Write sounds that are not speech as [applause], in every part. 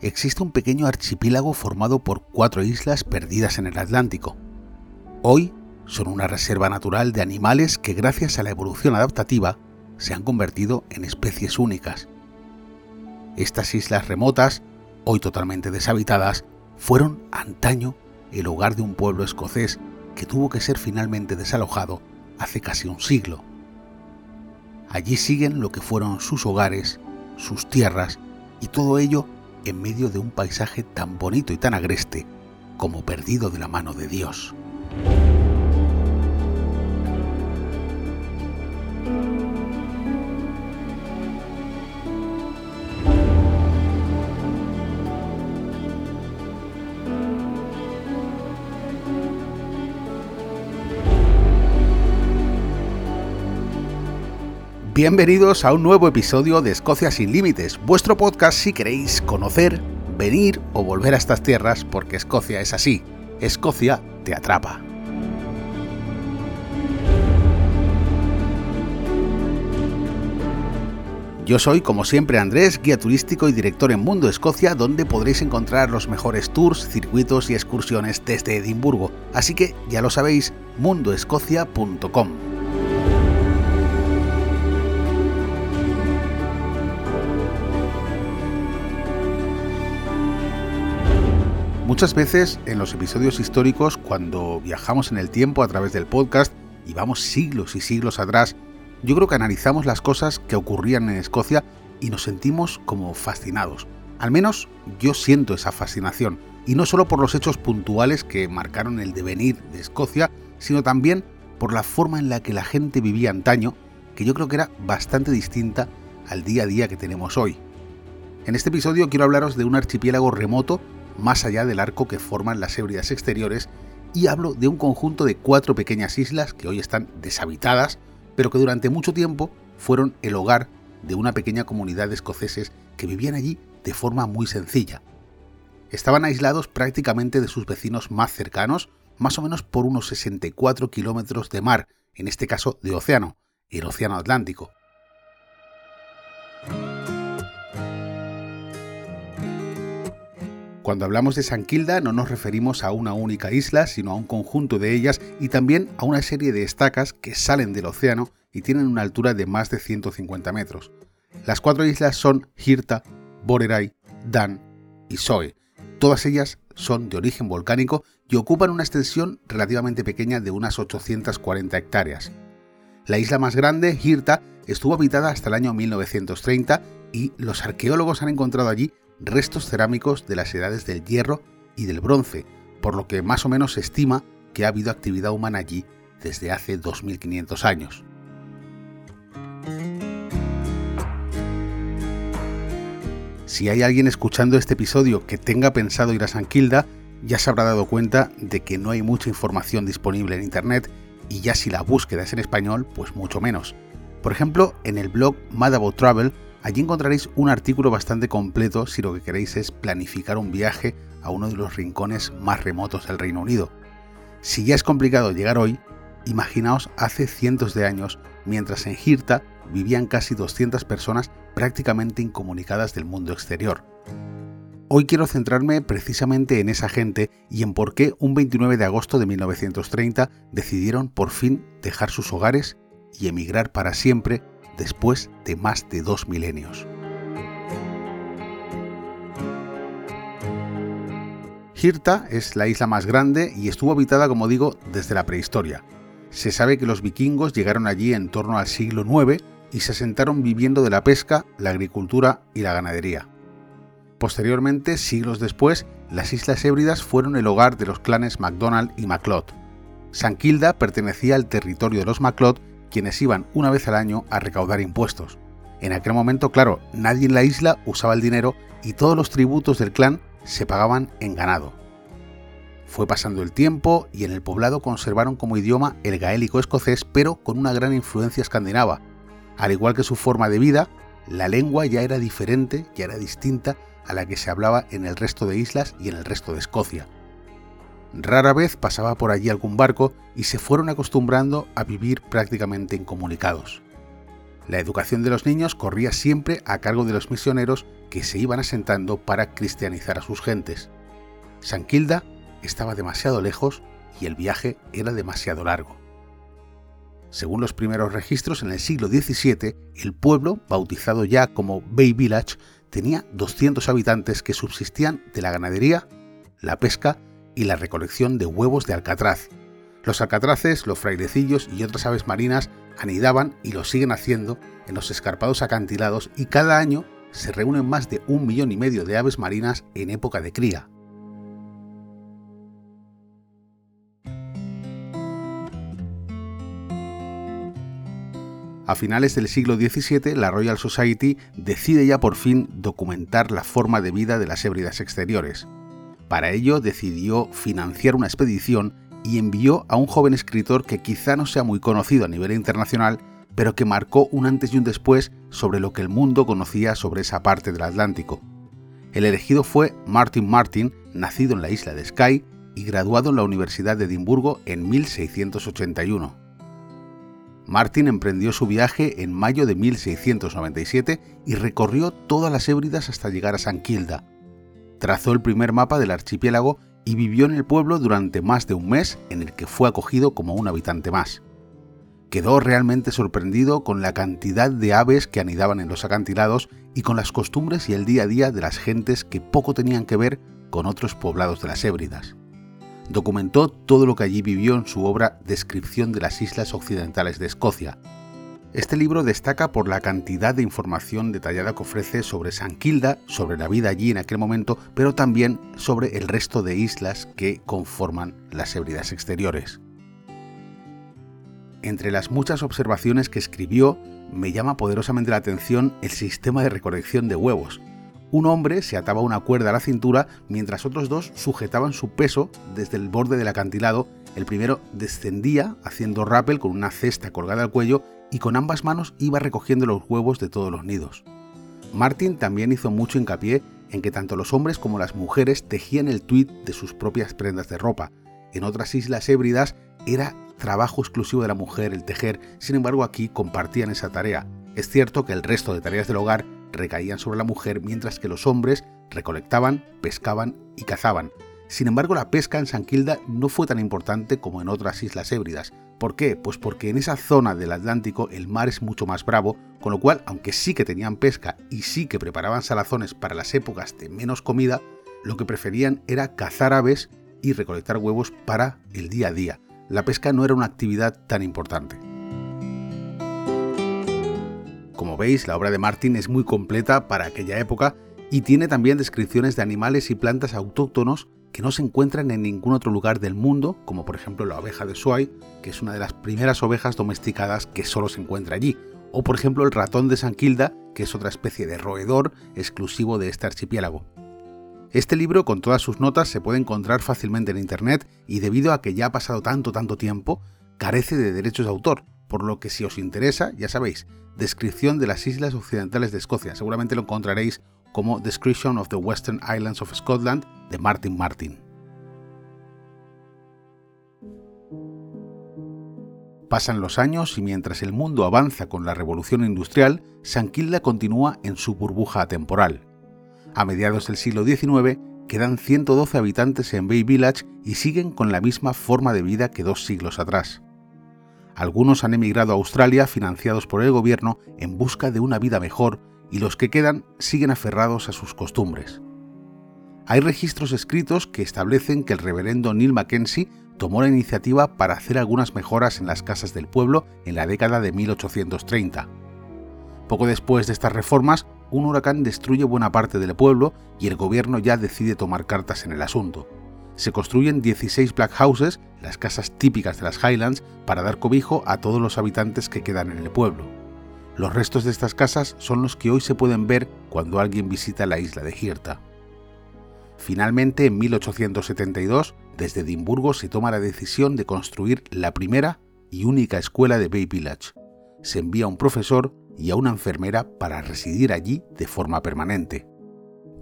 existe un pequeño archipiélago formado por cuatro islas perdidas en el Atlántico. Hoy son una reserva natural de animales que gracias a la evolución adaptativa se han convertido en especies únicas. Estas islas remotas, hoy totalmente deshabitadas, fueron antaño el hogar de un pueblo escocés que tuvo que ser finalmente desalojado hace casi un siglo. Allí siguen lo que fueron sus hogares, sus tierras y todo ello en medio de un paisaje tan bonito y tan agreste como perdido de la mano de Dios. Bienvenidos a un nuevo episodio de Escocia sin Límites, vuestro podcast si queréis conocer, venir o volver a estas tierras, porque Escocia es así, Escocia te atrapa. Yo soy, como siempre, Andrés, guía turístico y director en Mundo Escocia, donde podréis encontrar los mejores tours, circuitos y excursiones desde Edimburgo. Así que, ya lo sabéis, mundoescocia.com. Muchas veces en los episodios históricos, cuando viajamos en el tiempo a través del podcast y vamos siglos y siglos atrás, yo creo que analizamos las cosas que ocurrían en Escocia y nos sentimos como fascinados. Al menos yo siento esa fascinación, y no solo por los hechos puntuales que marcaron el devenir de Escocia, sino también por la forma en la que la gente vivía antaño, que yo creo que era bastante distinta al día a día que tenemos hoy. En este episodio quiero hablaros de un archipiélago remoto más allá del arco que forman las Hébridas exteriores, y hablo de un conjunto de cuatro pequeñas islas que hoy están deshabitadas, pero que durante mucho tiempo fueron el hogar de una pequeña comunidad de escoceses que vivían allí de forma muy sencilla. Estaban aislados prácticamente de sus vecinos más cercanos, más o menos por unos 64 kilómetros de mar, en este caso de océano, el Océano Atlántico. Cuando hablamos de San Quilda no nos referimos a una única isla, sino a un conjunto de ellas y también a una serie de estacas que salen del océano y tienen una altura de más de 150 metros. Las cuatro islas son Hirta, Boreray, Dan y Soe. Todas ellas son de origen volcánico y ocupan una extensión relativamente pequeña de unas 840 hectáreas. La isla más grande, Hirta, estuvo habitada hasta el año 1930 y los arqueólogos han encontrado allí restos cerámicos de las edades del hierro y del bronce, por lo que más o menos se estima que ha habido actividad humana allí desde hace 2500 años. Si hay alguien escuchando este episodio que tenga pensado ir a San Quilda, ya se habrá dado cuenta de que no hay mucha información disponible en Internet y ya si la búsqueda es en español, pues mucho menos. Por ejemplo, en el blog Mad About Travel Allí encontraréis un artículo bastante completo si lo que queréis es planificar un viaje a uno de los rincones más remotos del Reino Unido. Si ya es complicado llegar hoy, imaginaos hace cientos de años, mientras en Hirta vivían casi 200 personas prácticamente incomunicadas del mundo exterior. Hoy quiero centrarme precisamente en esa gente y en por qué un 29 de agosto de 1930 decidieron por fin dejar sus hogares y emigrar para siempre después de más de dos milenios. Hirta es la isla más grande y estuvo habitada, como digo, desde la prehistoria. Se sabe que los vikingos llegaron allí en torno al siglo IX y se asentaron viviendo de la pesca, la agricultura y la ganadería. Posteriormente, siglos después, las Islas Hébridas fueron el hogar de los clanes MacDonald y MacLeod. San Kilda pertenecía al territorio de los MacLeod quienes iban una vez al año a recaudar impuestos. En aquel momento, claro, nadie en la isla usaba el dinero y todos los tributos del clan se pagaban en ganado. Fue pasando el tiempo y en el poblado conservaron como idioma el gaélico escocés, pero con una gran influencia escandinava. Al igual que su forma de vida, la lengua ya era diferente, ya era distinta a la que se hablaba en el resto de islas y en el resto de Escocia. Rara vez pasaba por allí algún barco y se fueron acostumbrando a vivir prácticamente incomunicados. La educación de los niños corría siempre a cargo de los misioneros que se iban asentando para cristianizar a sus gentes. San Quilda estaba demasiado lejos y el viaje era demasiado largo. Según los primeros registros, en el siglo XVII, el pueblo, bautizado ya como Bay Village, tenía 200 habitantes que subsistían de la ganadería, la pesca y la recolección de huevos de alcatraz. Los alcatraces, los frailecillos y otras aves marinas anidaban y lo siguen haciendo en los escarpados acantilados y cada año se reúnen más de un millón y medio de aves marinas en época de cría. A finales del siglo XVII, la Royal Society decide ya por fin documentar la forma de vida de las hébridas exteriores. Para ello decidió financiar una expedición y envió a un joven escritor que quizá no sea muy conocido a nivel internacional, pero que marcó un antes y un después sobre lo que el mundo conocía sobre esa parte del Atlántico. El elegido fue Martin Martin, nacido en la isla de Skye y graduado en la Universidad de Edimburgo en 1681. Martin emprendió su viaje en mayo de 1697 y recorrió todas las Hébridas hasta llegar a San Quilda. Trazó el primer mapa del archipiélago y vivió en el pueblo durante más de un mes en el que fue acogido como un habitante más. Quedó realmente sorprendido con la cantidad de aves que anidaban en los acantilados y con las costumbres y el día a día de las gentes que poco tenían que ver con otros poblados de las Hébridas documentó todo lo que allí vivió en su obra Descripción de las Islas Occidentales de Escocia. Este libro destaca por la cantidad de información detallada que ofrece sobre San Kilda, sobre la vida allí en aquel momento, pero también sobre el resto de islas que conforman las Hébridas exteriores. Entre las muchas observaciones que escribió, me llama poderosamente la atención el sistema de recolección de huevos, un hombre se ataba una cuerda a la cintura mientras otros dos sujetaban su peso desde el borde del acantilado. El primero descendía haciendo rappel con una cesta colgada al cuello y con ambas manos iba recogiendo los huevos de todos los nidos. Martin también hizo mucho hincapié en que tanto los hombres como las mujeres tejían el tuit de sus propias prendas de ropa. En otras islas hébridas era trabajo exclusivo de la mujer el tejer, sin embargo aquí compartían esa tarea. Es cierto que el resto de tareas del hogar recaían sobre la mujer mientras que los hombres recolectaban, pescaban y cazaban. Sin embargo, la pesca en San Quilda no fue tan importante como en otras islas hébridas. ¿Por qué? Pues porque en esa zona del Atlántico el mar es mucho más bravo, con lo cual, aunque sí que tenían pesca y sí que preparaban salazones para las épocas de menos comida, lo que preferían era cazar aves y recolectar huevos para el día a día. La pesca no era una actividad tan importante. Como veis, la obra de Martin es muy completa para aquella época y tiene también descripciones de animales y plantas autóctonos que no se encuentran en ningún otro lugar del mundo, como por ejemplo la oveja de Suai, que es una de las primeras ovejas domesticadas que solo se encuentra allí, o por ejemplo el ratón de San Quilda, que es otra especie de roedor exclusivo de este archipiélago. Este libro con todas sus notas se puede encontrar fácilmente en Internet y debido a que ya ha pasado tanto, tanto tiempo, carece de derechos de autor, por lo que si os interesa, ya sabéis, descripción de las islas occidentales de Escocia. Seguramente lo encontraréis como Description of the Western Islands of Scotland de Martin Martin. Pasan los años y mientras el mundo avanza con la revolución industrial, San Kilda continúa en su burbuja temporal. A mediados del siglo XIX quedan 112 habitantes en Bay Village y siguen con la misma forma de vida que dos siglos atrás. Algunos han emigrado a Australia financiados por el gobierno en busca de una vida mejor y los que quedan siguen aferrados a sus costumbres. Hay registros escritos que establecen que el reverendo Neil Mackenzie tomó la iniciativa para hacer algunas mejoras en las casas del pueblo en la década de 1830. Poco después de estas reformas, un huracán destruye buena parte del pueblo y el gobierno ya decide tomar cartas en el asunto se construyen 16 black houses, las casas típicas de las Highlands, para dar cobijo a todos los habitantes que quedan en el pueblo. Los restos de estas casas son los que hoy se pueden ver cuando alguien visita la isla de Girta. Finalmente, en 1872, desde Edimburgo se toma la decisión de construir la primera y única escuela de Bay Village. Se envía a un profesor y a una enfermera para residir allí de forma permanente.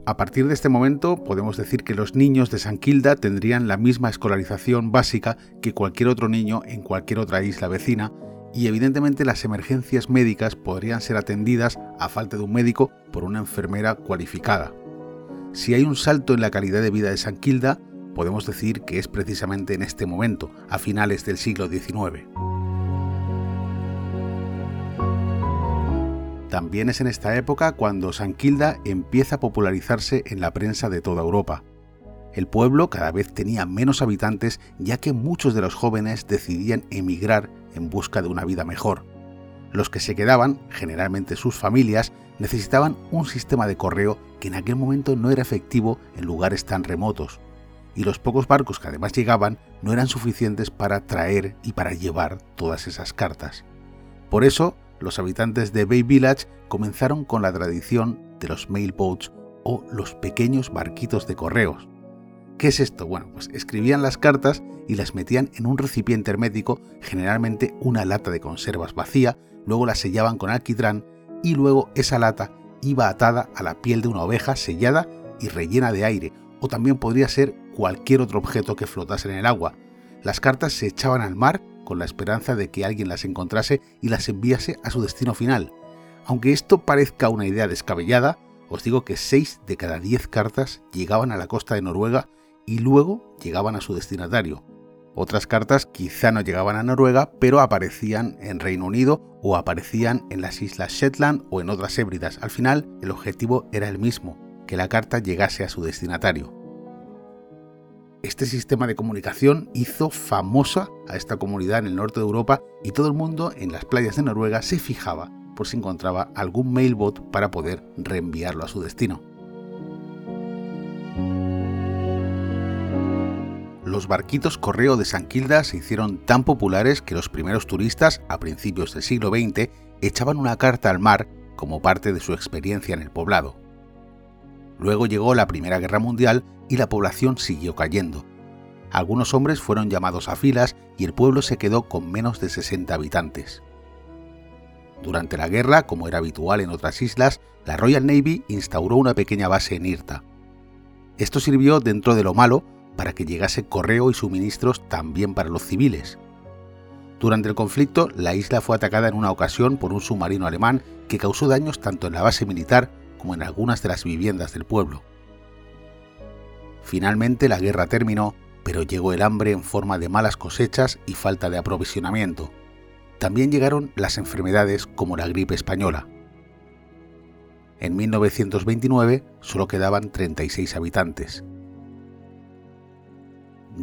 A partir de este momento podemos decir que los niños de San Kilda tendrían la misma escolarización básica que cualquier otro niño en cualquier otra isla vecina y evidentemente las emergencias médicas podrían ser atendidas a falta de un médico por una enfermera cualificada. Si hay un salto en la calidad de vida de San Quilda, podemos decir que es precisamente en este momento, a finales del siglo XIX. También es en esta época cuando San Quilda empieza a popularizarse en la prensa de toda Europa. El pueblo cada vez tenía menos habitantes ya que muchos de los jóvenes decidían emigrar en busca de una vida mejor. Los que se quedaban, generalmente sus familias, necesitaban un sistema de correo que en aquel momento no era efectivo en lugares tan remotos, y los pocos barcos que además llegaban no eran suficientes para traer y para llevar todas esas cartas. Por eso, los habitantes de Bay Village comenzaron con la tradición de los mailboats o los pequeños barquitos de correos. ¿Qué es esto? Bueno, pues escribían las cartas y las metían en un recipiente hermético, generalmente una lata de conservas vacía, luego la sellaban con alquitrán y luego esa lata iba atada a la piel de una oveja sellada y rellena de aire, o también podría ser cualquier otro objeto que flotase en el agua. Las cartas se echaban al mar con la esperanza de que alguien las encontrase y las enviase a su destino final. Aunque esto parezca una idea descabellada, os digo que 6 de cada 10 cartas llegaban a la costa de Noruega y luego llegaban a su destinatario. Otras cartas quizá no llegaban a Noruega, pero aparecían en Reino Unido o aparecían en las islas Shetland o en otras hébridas. Al final, el objetivo era el mismo, que la carta llegase a su destinatario. Este sistema de comunicación hizo famosa a esta comunidad en el norte de Europa y todo el mundo en las playas de Noruega se fijaba por si encontraba algún mailbot para poder reenviarlo a su destino. Los barquitos correo de San Quilda se hicieron tan populares que los primeros turistas, a principios del siglo XX, echaban una carta al mar como parte de su experiencia en el poblado. Luego llegó la Primera Guerra Mundial y la población siguió cayendo. Algunos hombres fueron llamados a filas y el pueblo se quedó con menos de 60 habitantes. Durante la guerra, como era habitual en otras islas, la Royal Navy instauró una pequeña base en Irta. Esto sirvió dentro de lo malo para que llegase correo y suministros también para los civiles. Durante el conflicto, la isla fue atacada en una ocasión por un submarino alemán que causó daños tanto en la base militar como en algunas de las viviendas del pueblo. Finalmente la guerra terminó, pero llegó el hambre en forma de malas cosechas y falta de aprovisionamiento. También llegaron las enfermedades como la gripe española. En 1929 solo quedaban 36 habitantes.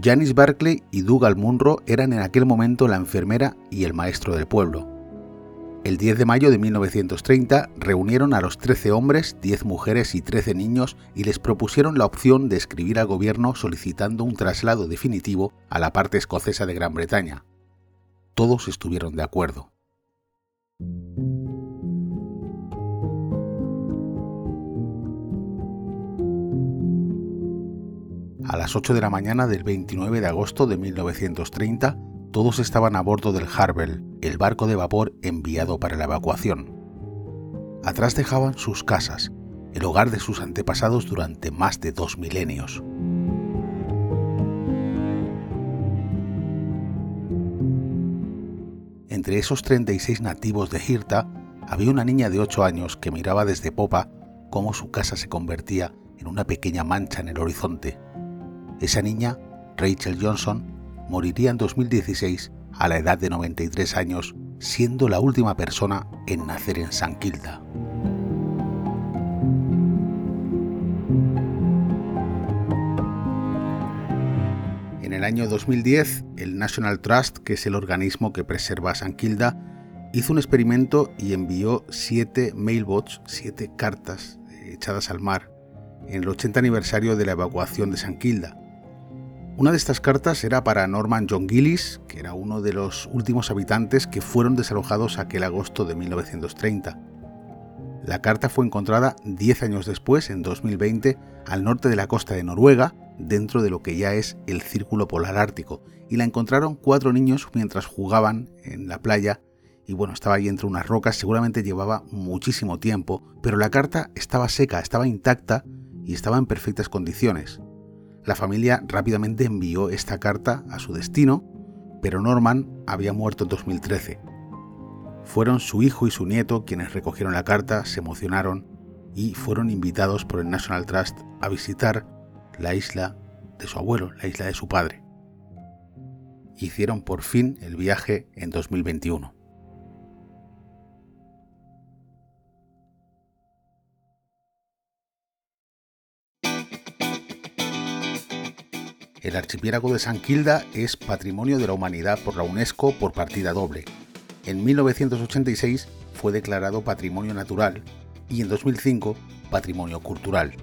Janice Berkeley y Dougal Munro eran en aquel momento la enfermera y el maestro del pueblo. El 10 de mayo de 1930 reunieron a los 13 hombres, 10 mujeres y 13 niños y les propusieron la opción de escribir al gobierno solicitando un traslado definitivo a la parte escocesa de Gran Bretaña. Todos estuvieron de acuerdo. A las 8 de la mañana del 29 de agosto de 1930, todos estaban a bordo del Harvel, el barco de vapor enviado para la evacuación. Atrás dejaban sus casas, el hogar de sus antepasados durante más de dos milenios. Entre esos 36 nativos de Hirta había una niña de 8 años que miraba desde popa cómo su casa se convertía en una pequeña mancha en el horizonte. Esa niña, Rachel Johnson, moriría en 2016 a la edad de 93 años, siendo la última persona en nacer en San Quilda. En el año 2010, el National Trust, que es el organismo que preserva San Quilda, hizo un experimento y envió siete mailbots, siete cartas echadas al mar, en el 80 aniversario de la evacuación de San Quilda. Una de estas cartas era para Norman John Gillis, que era uno de los últimos habitantes que fueron desalojados aquel agosto de 1930. La carta fue encontrada 10 años después, en 2020, al norte de la costa de Noruega, dentro de lo que ya es el Círculo Polar Ártico, y la encontraron cuatro niños mientras jugaban en la playa, y bueno, estaba ahí entre unas rocas, seguramente llevaba muchísimo tiempo, pero la carta estaba seca, estaba intacta y estaba en perfectas condiciones. La familia rápidamente envió esta carta a su destino, pero Norman había muerto en 2013. Fueron su hijo y su nieto quienes recogieron la carta, se emocionaron y fueron invitados por el National Trust a visitar la isla de su abuelo, la isla de su padre. Hicieron por fin el viaje en 2021. El archipiélago de San Quilda es Patrimonio de la Humanidad por la UNESCO por partida doble. En 1986 fue declarado Patrimonio Natural y en 2005 Patrimonio Cultural.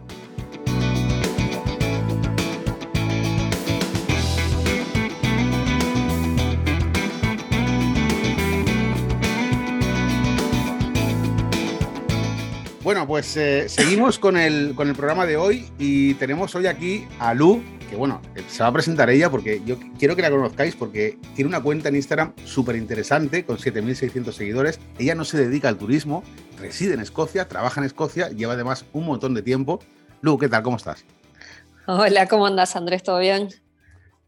Bueno, pues eh, seguimos con el, con el programa de hoy y tenemos hoy aquí a Lu, que bueno, eh, se va a presentar ella porque yo quiero que la conozcáis porque tiene una cuenta en Instagram súper interesante con 7.600 seguidores. Ella no se dedica al turismo, reside en Escocia, trabaja en Escocia, lleva además un montón de tiempo. Lu, ¿qué tal? ¿Cómo estás? Hola, ¿cómo andas, Andrés? ¿Todo bien?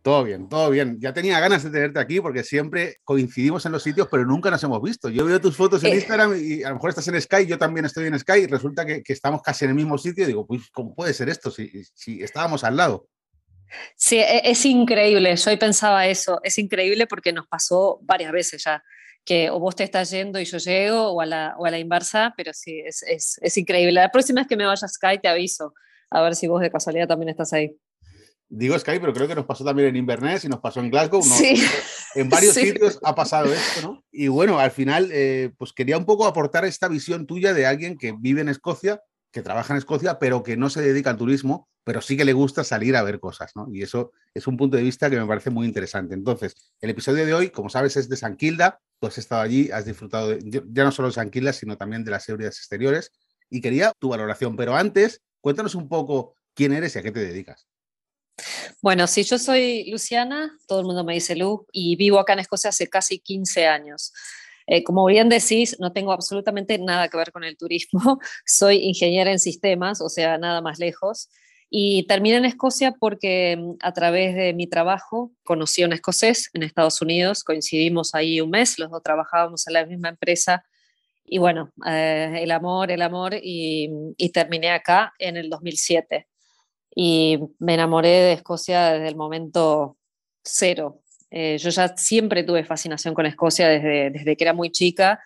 Todo bien, todo bien. Ya tenía ganas de tenerte aquí porque siempre coincidimos en los sitios, pero nunca nos hemos visto. Yo veo tus fotos en eh. Instagram y a lo mejor estás en Sky, yo también estoy en Sky y resulta que, estamos casi en el mismo sitio. Y digo, pues, ¿cómo puede ser esto si, si estábamos al lado? Sí, e, es increíble. Yo hoy pensaba eso. Es increíble porque nos pasó varias veces ya que o vos te estás yendo y yo llego o a la, o a la inversa, pero sí, es, es, es increíble. La próxima vez que me vaya a Sky te aviso, a ver si vos de casualidad también estás ahí. Digo Sky, pero creo que nos pasó también en Inverness y nos pasó en Glasgow. Sí. En varios [laughs] sitios ha pasado esto, ¿no? Y bueno, al final, eh, pues quería un poco aportar esta visión tuya de alguien que vive en Escocia, que trabaja en Escocia, pero que no se dedica al turismo, pero sí que le gusta salir a ver cosas, ¿no? Y eso es un punto de vista que me parece muy interesante. Entonces, el episodio de hoy, como sabes, es de San Quilda. Tú has estado allí, has disfrutado de, ya no solo de San Quilda, sino también de las seguridades exteriores. Y quería tu valoración, pero antes, cuéntanos un poco quién eres y a qué te dedicas. Bueno, sí, yo soy Luciana, todo el mundo me dice Lu, y vivo acá en Escocia hace casi 15 años. Eh, como bien decís, no tengo absolutamente nada que ver con el turismo. [laughs] Soy ingeniera en sistemas, o sea, nada más lejos. Y terminé en Escocia porque mm, a través de mi trabajo conocí a un escocés en Estados Unidos, coincidimos ahí un mes, los dos trabajábamos en la misma empresa. Y bueno, eh, el amor, el amor, y, y terminé acá en el 2007 y me enamoré de Escocia desde el momento cero. Eh, yo ya siempre tuve fascinación con Escocia desde, desde que era muy chica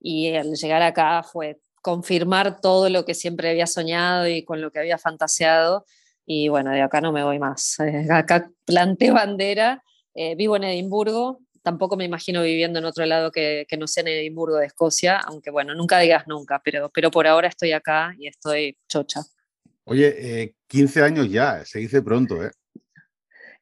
y al llegar acá fue confirmar todo lo que siempre había soñado y con lo que había fantaseado. Y bueno, de acá no me voy más. [laughs] Acá planté [laughs] bandera, eh, vivo en Edimburgo, tampoco me imagino viviendo en otro lado que, que, no sea en Edimburgo de Escocia, aunque bueno, nunca digas nunca, pero, pero por ahora estoy acá y estoy chocha. Oye, 15 eh, años ya, se dice pronto, ¿eh?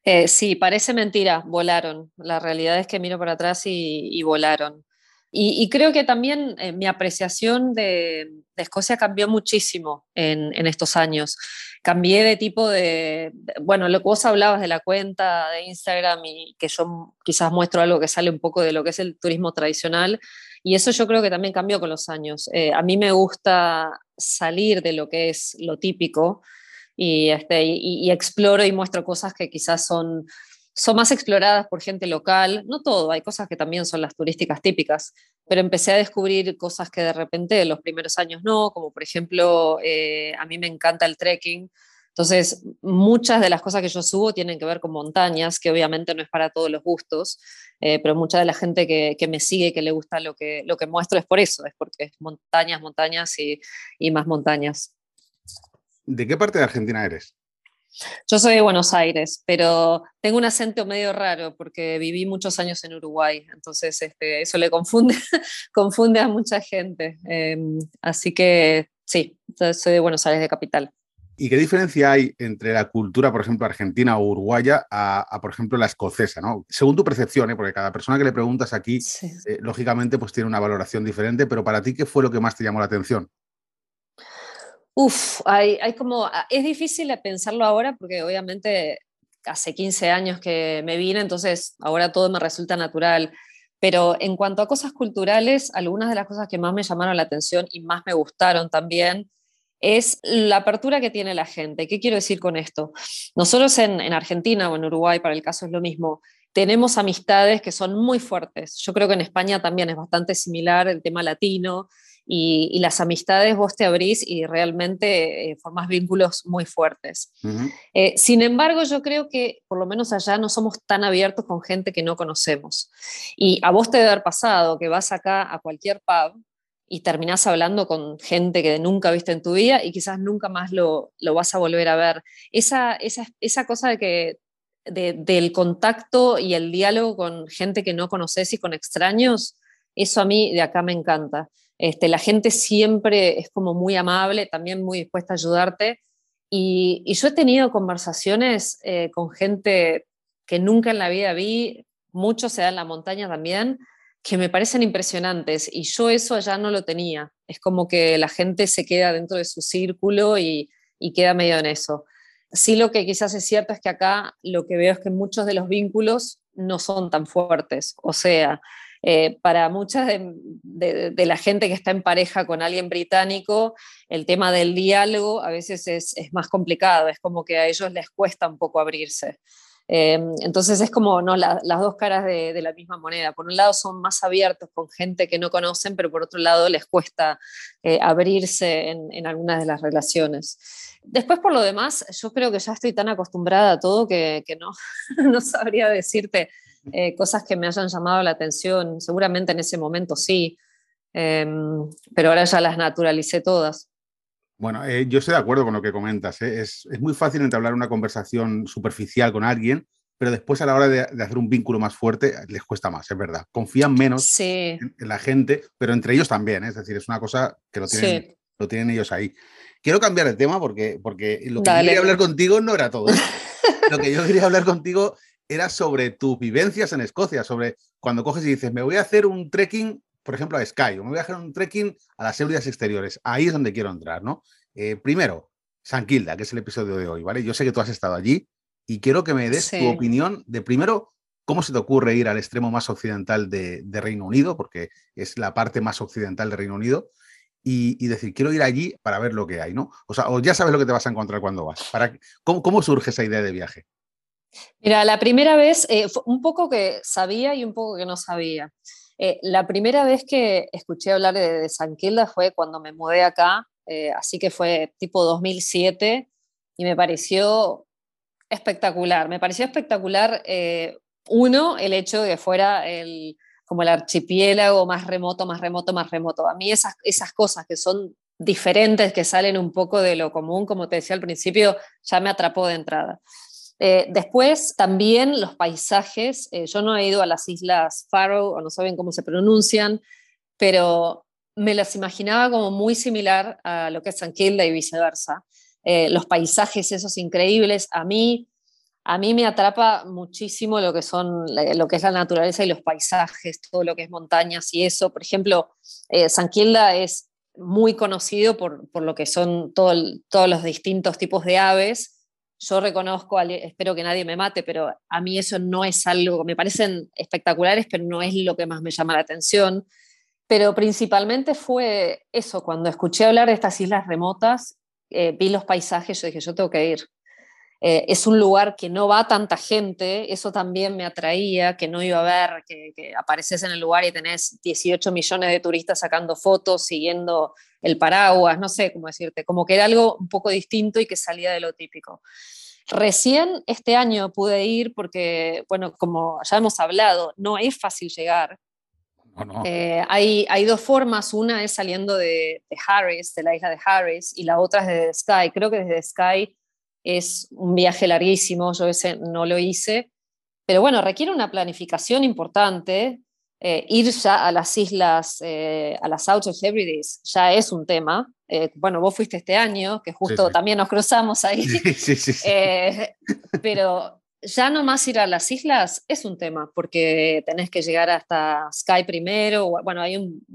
¿Eh? sí, parece mentira, volaron. La realidad es que miro para atrás y, volaron. Y, creo que también eh, mi apreciación de, Escocia cambió muchísimo en, estos años. Cambié de tipo de, bueno, lo que vos hablabas de la cuenta de Instagram y que yo quizás muestro algo que sale un poco de lo que es el turismo tradicional. Y eso yo creo que también cambió con los años. a mí me gusta salir de lo que es lo típico y, este, y, exploro y muestro cosas que quizás son, son más exploradas por gente local. No todo, hay cosas que también son las turísticas típicas, pero empecé a descubrir cosas que de repente en los primeros años no, como por ejemplo, eh, a mí me encanta el trekking. Entonces, muchas de las cosas que yo subo tienen que ver con montañas, que obviamente no es para todos los gustos, eh, pero mucha de la gente que, que, me sigue, que le gusta lo que, lo que muestro, es por eso, es porque es montañas, montañas y, y más montañas. ¿De qué parte de Argentina eres? Yo soy de Buenos Aires, pero tengo un acento medio raro porque viví muchos años en Uruguay, entonces este, eso le confunde, [laughs] confunde a mucha gente. Em, así que sí, soy de Buenos Aires de capital. ¿Y qué diferencia hay entre la cultura, por ejemplo, argentina o uruguaya a, por ejemplo, la escocesa? ¿no? Según tu percepción, ¿eh? porque cada persona que le preguntas aquí, eh, lógicamente, pues tiene una valoración diferente, pero para ti, ¿qué fue lo que más te llamó la atención? Uf, hay, hay como, ah, es difícil pensarlo ahora porque obviamente hace 15 años que me vine, entonces ahora todo me resulta natural. Pero en cuanto a cosas culturales, algunas de las cosas que más me llamaron la atención y más me gustaron también es la apertura que tiene la gente. ¿Qué quiero decir con esto? Nosotros en, en, Argentina o en Uruguay, para el caso es lo mismo, tenemos amistades que son muy fuertes. Yo creo que en España también es bastante similar el tema latino y, las amistades vos te abrís y realmente eh, formas vínculos muy fuertes. Eh, sin embargo, yo creo que por lo menos allá no somos tan abiertos con gente que no conocemos. Y a vos te debe haber pasado que vas acá a cualquier pub y terminás hablando con gente que nunca viste en tu vida y quizás nunca más lo, lo vas a volver a ver. Esa, esa, esa cosa de que del contacto y el diálogo con gente que no conoces y con extraños, eso a mí de acá me encanta. Este, la gente siempre es como muy amable, también muy dispuesta a ayudarte. Y, yo he tenido conversaciones eh, con gente que nunca en la vida vi, mucho se da en la montaña también, que me parecen impresionantes. Y yo eso ya no lo tenía. Es como que la gente se queda dentro de su círculo y, y queda medio en eso. Sí lo que quizás es cierto es que acá lo que veo es que muchos de los vínculos no son tan fuertes. O sea, eh, para muchas de, la gente que está en pareja con alguien británico, el tema del diálogo a veces es, más complicado, es como que a ellos les cuesta un poco abrirse. Eh, entonces es como ¿no? las dos caras de, la misma moneda. Por un lado son más abiertos con gente que no conocen, pero por otro lado les cuesta eh, abrirse en, algunas de las relaciones. Después, por lo demás, yo creo que ya estoy tan acostumbrada a todo que, que no, [laughs] no sabría decirte eh, cosas que me hayan llamado la atención. Seguramente en ese momento sí, em, pero ahora ya las naturalicé todas. Bueno, eh, yo estoy de acuerdo con lo que comentas. ¿eh? Es, muy fácil entablar una conversación superficial con alguien, pero después a la hora de, hacer un vínculo más fuerte les cuesta más, es verdad. Confían menos en, la gente, pero entre ellos también. Es decir, es una cosa que lo tienen, lo tienen ellos ahí. Quiero cambiar de tema porque, porque lo que yo quería hablar contigo no era todo. [laughs] lo que yo quería hablar contigo era sobre tus vivencias en Escocia, sobre cuando coges y dices, me voy a hacer un trekking, por ejemplo, a Sky, o me voy a hacer un trekking a las seguridades exteriores. Ahí es donde quiero entrar, ¿no? Eh, primero, San Kilda, que es el episodio de hoy, ¿vale? Yo sé que tú has estado allí y quiero que me des tu opinión de primero, ¿cómo se te ocurre ir al extremo más occidental de, Reino Unido? Porque es la parte más occidental de Reino Unido. Y, decir, quiero ir allí para ver lo que hay, ¿no? O sea, o ya sabes lo que te vas a encontrar cuando vas. Para, cómo surge esa idea de viaje? Mira, la primera vez, eh, un poco que sabía y un poco que no sabía. Eh, la primera vez que escuché hablar de, San Quilda fue cuando me mudé acá, eh, así que fue tipo 2007 y me pareció espectacular. Me pareció espectacular, uno, el hecho de que fuera el, como el archipiélago más remoto, más remoto, más remoto. A mí esas, esas cosas que son diferentes, que salen un poco de lo común, como te decía al principio, ya me atrapó de entrada. Eh, después, también los paisajes. Eh, yo no he ido a las islas Faroe, o no saben cómo se pronuncian, pero me las imaginaba como muy similar a lo que es San Kilda y viceversa. Eh, los paisajes esos increíbles, a mí, a mí me atrapa muchísimo lo que, son, lo que es la naturaleza y los paisajes, todo lo que es montañas y eso. Por ejemplo, San Kilda es muy conocido por, por lo que son todos los distintos tipos de aves, yo reconozco, espero que nadie me mate, pero a mí eso no es algo, me parecen espectaculares, pero no es lo que más me llama la atención. Pero principalmente fue eso, cuando escuché hablar de estas islas remotas, eh, vi los paisajes, yo dije, yo tengo que ir. Eh, es un lugar que no va tanta gente, eso también me atraía, que no iba a ver, que, que, apareces en el lugar y tenés 18 millones de turistas sacando fotos, siguiendo el paraguas, no sé cómo decirte, como que era algo un poco distinto y que salía de lo típico. Recién este año pude ir porque, bueno, como ya hemos hablado, no es fácil llegar. Eh, hay, hay, dos formas, una es saliendo de, de, Harris, de la isla de Harris, y la otra es desde Sky. Creo que desde Sky es un viaje larguísimo, yo ese no lo hice, pero bueno, requiere una planificación importante. Eh, ir ya a las islas, eh, a las Outer Hebrides, ya es un tema. Eh, bueno, vos fuiste este año, que justo también nos cruzamos ahí. Sí, sí, [laughs] pero ya nomás ir a las islas es un tema, porque tenés que llegar hasta Sky primero. Bueno, hay un,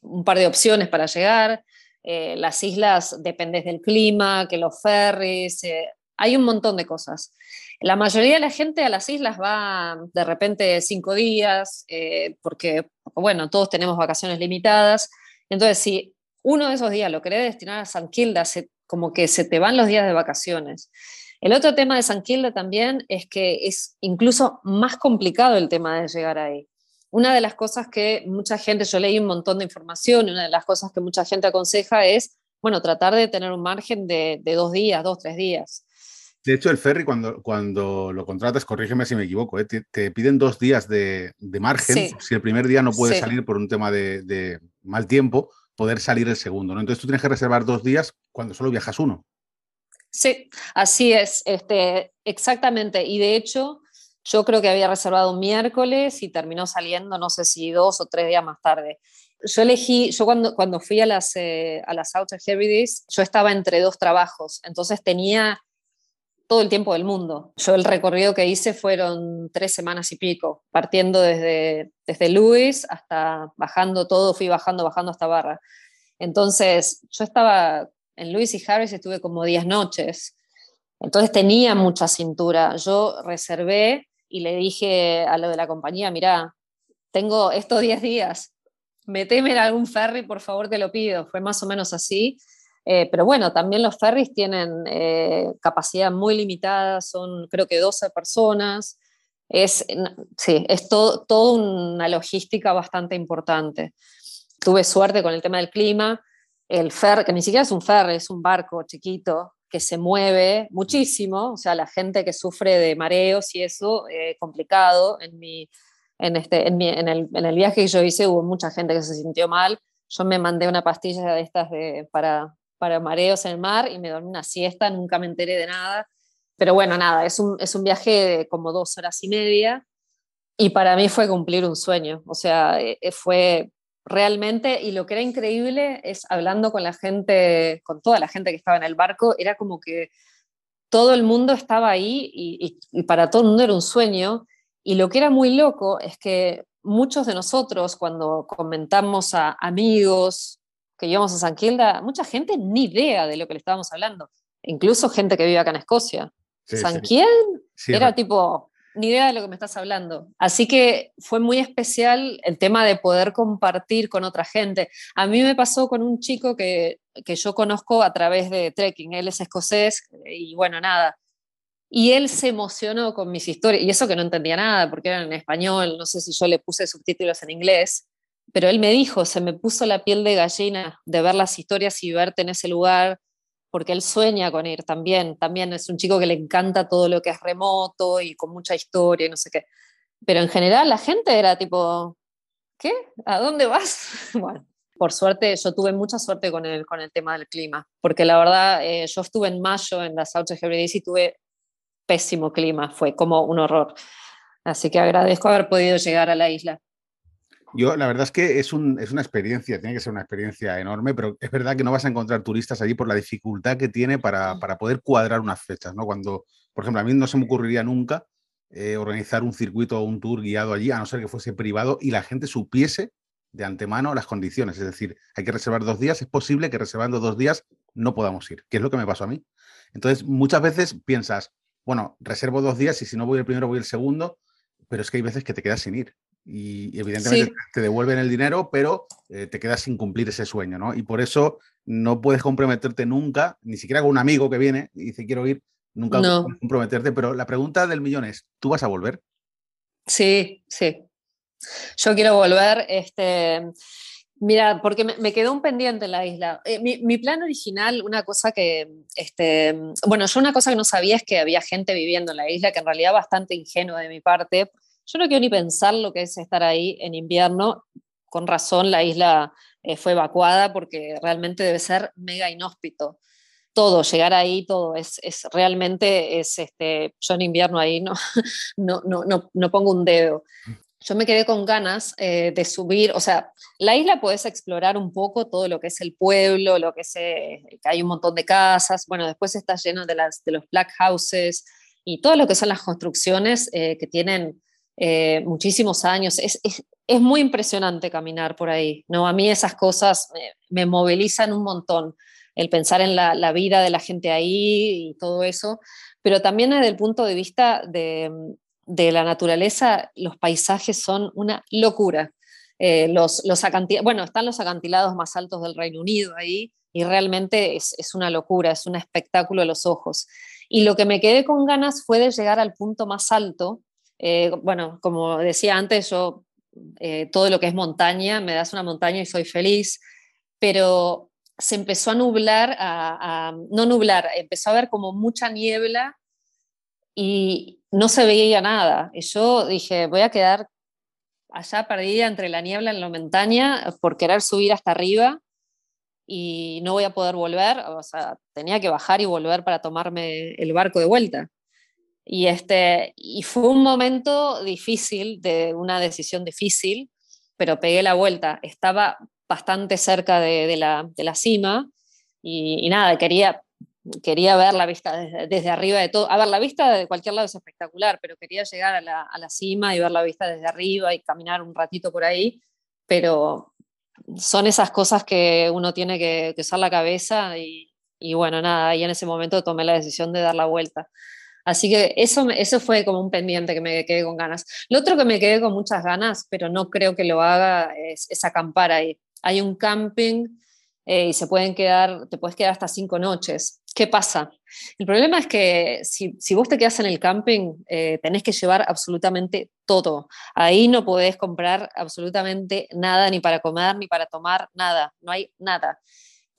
un par de opciones para llegar. Eh, las islas dependes del clima, que los ferries, eh, hay un montón de cosas. La mayoría de la gente a las islas va de repente cinco días, eh, porque, bueno, todos tenemos vacaciones limitadas. Entonces, si uno de esos días lo querés destinar a San Kilda, como que se te van los días de vacaciones. El otro tema de San Kilda también es que es incluso más complicado el tema de llegar ahí. Una de las cosas que mucha gente, yo leí un montón de información, una de las cosas que mucha gente aconseja es, bueno, tratar de tener un margen de, dos días, dos, tres días. De hecho, el ferry, cuando, cuando lo contratas, corrígeme si me equivoco, ¿eh? te, piden dos días de, margen. Si el primer día no puedes salir por un tema de, mal tiempo, poder salir el segundo. ¿no? Entonces tú tienes que reservar dos días cuando solo viajas uno. Sí, así es, este, exactamente. Y de hecho, yo creo que había reservado un miércoles y terminó saliendo, no sé si dos o tres días más tarde. Yo elegí, yo cuando, cuando fui a las, eh, a las Outer Hebrides, yo estaba entre dos trabajos, entonces tenía todo el tiempo del mundo. Yo el recorrido que hice fueron tres semanas y pico, partiendo desde, desde Lewis hasta bajando todo, fui bajando, bajando hasta Barra. Entonces, yo estaba en Lewis y Harris, estuve como 10 noches. Entonces tenía mucha cintura. Yo reservé y le dije a lo de la compañía, mira, tengo estos 10 días, meteme en algún ferry, por favor, te lo pido. Fue más o menos así. Eh, pero bueno, también los ferries tienen eh, capacidad muy limitada, son creo que 12 personas. Es, sí, es todo, todo una logística bastante importante. Tuve suerte con el tema del clima. El fer, que ni siquiera es un ferry, es un barco chiquito que se mueve muchísimo. O sea, la gente que sufre de mareos y eso, eh, complicado. En, mi, en, este, en, mi, en, el, en el viaje que yo hice hubo mucha gente que se sintió mal. Yo me mandé una pastilla de estas de, para, para mareos en el mar y me dormí una siesta, nunca me enteré de nada. Pero bueno, nada, es un, es un viaje de como dos horas y media y para mí fue cumplir un sueño. O sea, eh, eh, fue realmente, y lo que era increíble es hablando con la gente, con toda la gente que estaba en el barco, era como que todo el mundo estaba ahí y, y, para todo el mundo era un sueño. Y lo que era muy loco es que muchos de nosotros, cuando comentamos a amigos, que íbamos a San Quilda, mucha gente ni idea de lo que le estábamos hablando, incluso gente que vive acá en Escocia. ¿San quién? Era tipo, ni idea de lo que me estás hablando. Así que fue muy especial el tema de poder compartir con otra gente. A mí me pasó con un chico que, que yo conozco a través de trekking, él es escocés y bueno, nada. Y él se emocionó con mis historias, y eso que no entendía nada, porque eran en español, no sé si yo le puse subtítulos en inglés, pero él me dijo, se me puso la piel de gallina de ver las historias y verte en ese lugar, porque él sueña con ir también, también es un chico que le encanta todo lo que es remoto y con mucha historia y no sé qué. Pero en general la gente era tipo, ¿qué? ¿A dónde vas? [laughs] bueno, por suerte, yo tuve mucha suerte con el, con el tema del clima, porque la verdad, eh, yo estuve en mayo en las South Hebrides y tuve pésimo clima, fue como un horror. Así que agradezco haber podido llegar a la isla. Yo, la verdad es que es, un, es, una experiencia, tiene que ser una experiencia enorme, pero es verdad que no vas a encontrar turistas allí por la dificultad que tiene para, para poder cuadrar unas fechas, ¿no? Cuando, por ejemplo, a mí no se me ocurriría nunca eh, organizar un circuito o un tour guiado allí, a no ser que fuese privado y la gente supiese de antemano las condiciones. Es decir, hay que reservar dos días, es posible que reservando dos días no podamos ir, que es lo que me pasó a mí. Entonces, muchas veces piensas, bueno, reservo dos días y si no voy el primero, voy el segundo, pero es que hay veces que te quedas sin ir y, evidentemente te devuelven el dinero, pero eh, te quedas sin cumplir ese sueño, ¿no? Y por eso no puedes comprometerte nunca, ni siquiera con un amigo que viene y dice quiero ir, nunca puedes comprometerte, pero la pregunta del millón es, ¿tú vas a volver? Sí, sí. Yo quiero volver, este, Mira, porque me, quedó un pendiente en la isla. Eh, mi, mi, plan original, una cosa que, este, bueno, yo una cosa que no sabía es que había gente viviendo en la isla, que en realidad bastante ingenua de mi parte, yo no quiero ni pensar lo que es estar ahí en invierno. Con razón la isla eh, fue evacuada porque realmente debe ser mega inhóspito. Todo, llegar ahí, todo, es, es realmente, es, este, yo en invierno ahí no, [laughs] no, no, no, no pongo un dedo yo me quedé con ganas eh, de subir, o sea, la isla puedes explorar un poco todo lo que es el pueblo, lo que es, eh, hay un montón de casas, bueno, después está lleno de, las, de los black houses y todo lo que son las construcciones que tienen eh, muchísimos años. Es, es, muy impresionante caminar por ahí, ¿no? A mí esas cosas me, movilizan un montón, el pensar en la, la, vida de la gente ahí y todo eso, pero también desde el punto de vista de, de la naturaleza, los paisajes son una locura. Eh, los, los bueno, están los acantilados más altos del Reino Unido ahí y realmente es, es, una locura, es un espectáculo a los ojos. Y lo que me quedé con ganas fue de llegar al punto más alto. Eh, bueno, como decía antes, yo eh, todo lo que es montaña, me das una montaña y soy feliz, pero se empezó a nublar, a, no nublar, empezó a haber como mucha niebla y no se veía nada. Y yo dije, voy a quedar allá perdida entre la niebla en la montaña por querer subir hasta arriba y no voy a poder volver, o sea, tenía que bajar y volver para tomarme el barco de vuelta. Y, este, y fue un momento difícil, de una decisión difícil, pero pegué la vuelta. Estaba bastante cerca de, la, de la, cima y, nada, quería, quería ver la vista desde, arriba de todo. A ver, la vista de cualquier lado es espectacular, pero quería llegar a la, a la cima y ver la vista desde arriba y caminar un ratito por ahí, pero son esas cosas que uno tiene que, usar la cabeza y, y, bueno, nada, y en ese momento tomé la decisión de dar la vuelta. Así que eso, eso fue como un pendiente que me quedé con ganas. Lo otro que me quedé con muchas ganas, pero no creo que lo haga, es, acampar ahí. Hay un camping eh, y se pueden quedar, te puedes quedar hasta cinco noches. ¿Qué pasa? El problema es que si, si vos te quedas en el camping, eh, tenés que llevar absolutamente todo. Ahí no podés comprar absolutamente nada, ni para comer, ni para tomar, nada. No hay nada.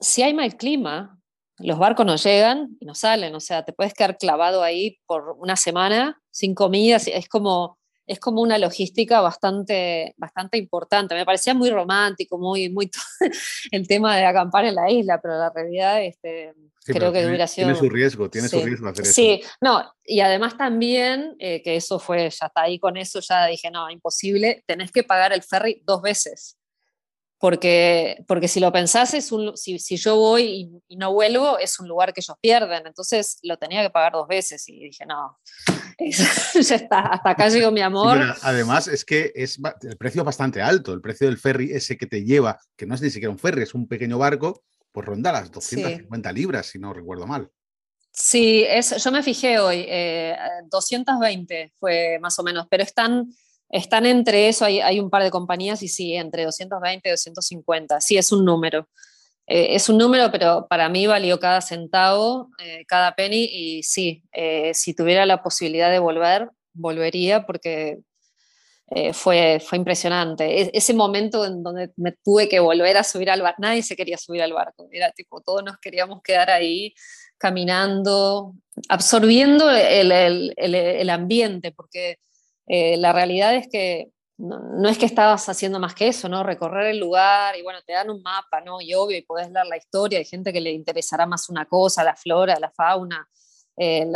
Si hay mal clima, los barcos no llegan y no salen. O sea, te puedes quedar clavado ahí por una semana sin comida. Es como es como una logística bastante, bastante importante. Me parecía muy romántico, muy, muy [laughs] el tema de acampar en la isla, pero la realidad este, creo que hubiera sido... Tiene su riesgo, tiene su riesgo hacer eso. Sí, no, y además también, eh, que eso fue, ya está ahí con eso, ya dije, no, imposible, tenés que pagar el ferry dos veces. Porque, porque si lo pensás, es un, si, si, yo voy y, no vuelvo, es un lugar que ellos pierden. Entonces lo tenía que pagar dos veces y dije, no, [laughs] ya está, hasta acá llegó mi amor. además, es que es el precio bastante alto. El precio del ferry, ese que te lleva, que no es ni siquiera un ferry, es un pequeño barco, pues ronda las 250 libras, si no recuerdo mal. Sí, es, yo me fijé hoy, 220 eh, fue más o menos, pero están, están entre eso, hay, un par de compañías y sí, entre 220 y 250, sí, es un número. Eh, es un número, pero para mí valió cada centavo, eh, cada penny, y sí, eh, si tuviera la posibilidad de volver, volvería porque fue, fue impresionante. E, ese momento en donde me tuve que volver a subir al barco, nadie se quería subir al barco, era tipo, todos nos queríamos quedar ahí caminando, absorbiendo el, el, el ambiente, porque la realidad es que no, es que estabas haciendo más que eso, ¿no? Recorrer el lugar y bueno, te dan un mapa, ¿no? Y obvio, y podés leer la historia, hay gente que le interesará más una cosa, la flora, la fauna, eh,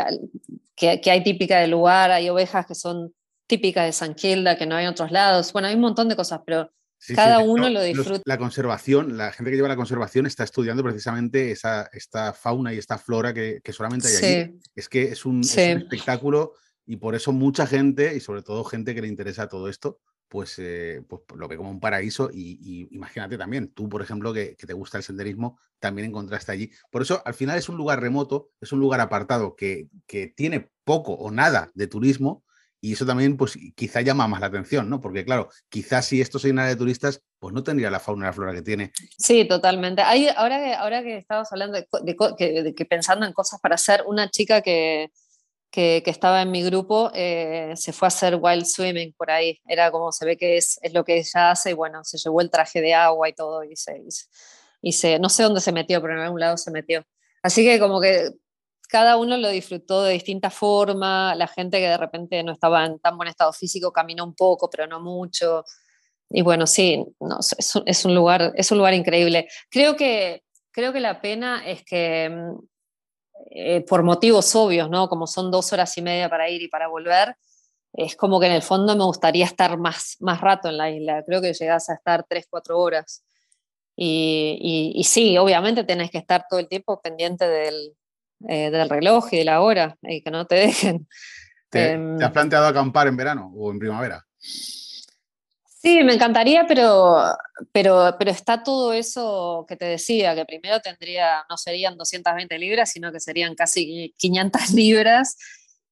que, hay típica del lugar, hay ovejas que son típicas de San Gilda, que no hay en otros lados, bueno, hay un montón de cosas, pero cada uno lo disfruta. la conservación, la gente que lleva la conservación está estudiando precisamente esa, esta fauna y esta flora que, solamente hay allí. Es que es un, es un espectáculo y por eso mucha gente, y sobre todo gente que le interesa todo esto, pues, eh, pues, lo ve como un paraíso y, imagínate también, tú por ejemplo que, te gusta el senderismo, también encontraste allí. Por eso al final es un lugar remoto, es un lugar apartado que, tiene poco o nada de turismo y eso también pues quizá llama más la atención, ¿no? Porque claro, quizás si esto se llenara de turistas, pues no tendría la fauna y la flora que tiene. Sí, totalmente. Hay, ahora, que, ahora que estabas hablando de que pensando en cosas para hacer, una chica que que, estaba en mi grupo eh, se fue a hacer wild swimming por ahí. Era como se ve que es, es, lo que ella hace y bueno, se llevó el traje de agua y todo y se, y se, no sé dónde se metió, pero en algún lado se metió. Así que como que cada uno lo disfrutó de distinta forma, la gente que de repente no estaba en tan buen estado físico caminó un poco, pero no mucho. Y bueno, sí, no, es, es, un lugar, es un lugar increíble. Creo que, creo que la pena es que mm, eh, por motivos obvios, ¿no? Como son dos horas y media para ir y para volver, es como que en el fondo me gustaría estar más, más rato en la isla. Creo que llegas a estar tres, cuatro horas. Y, y, sí, obviamente tenés que estar todo el tiempo pendiente del, eh, del reloj y de la hora y que no te dejen. ¿Te, ¿Te, has em, planteado acampar en verano o en primavera? Sí, me encantaría, pero, pero, pero está todo eso que te decía, que primero tendría, no serían 220 libras, sino que serían casi 500 [laughs] libras.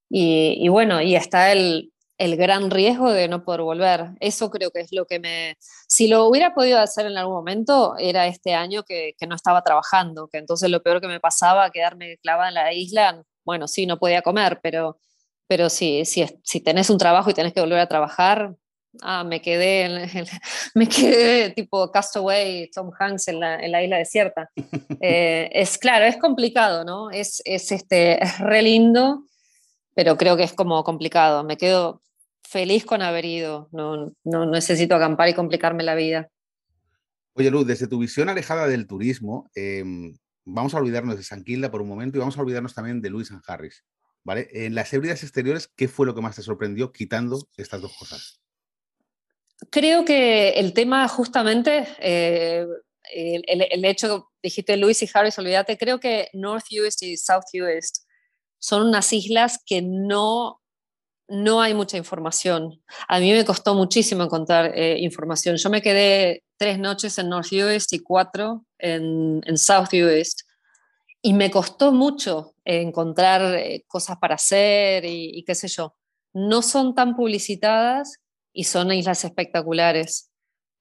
Y, bueno, y está el, el, gran riesgo de no poder volver. Eso creo que es lo que me... Si lo hubiera podido hacer en algún momento, era este año que, que no estaba trabajando, que entonces lo peor que me pasaba, quedarme clavada en la isla, bueno, sí, no podía comer, pero, pero si, si, si tenés un trabajo y tenés que volver a trabajar, ah, me quedé, [laughs] me quedé tipo Castaway, Tom Hanks en la, en la isla desierta. Eh, es claro, es complicado, ¿no? Es, es, este, es re lindo, pero creo que es como complicado. Me quedo feliz con haber ido, no, no necesito acampar y complicarme la vida. Oye, Luz, desde tu visión alejada del turismo, em, vamos a olvidarnos de San Quilda por un momento y vamos a olvidarnos también de Luis and Harris. ¿vale? En las heridas exteriores, ¿qué fue lo que más te sorprendió quitando estas dos cosas? Creo que el tema justamente, eh, el, hecho, dijiste Luis y Harris, olvídate, creo que North US y South US son unas islas que no, no hay mucha información. A mí me costó muchísimo encontrar eh, información. Yo me quedé tres noches en North US y cuatro en, en South US. Y me costó mucho encontrar eh, cosas para hacer y, y qué sé yo. No son tan publicitadas y son islas espectaculares.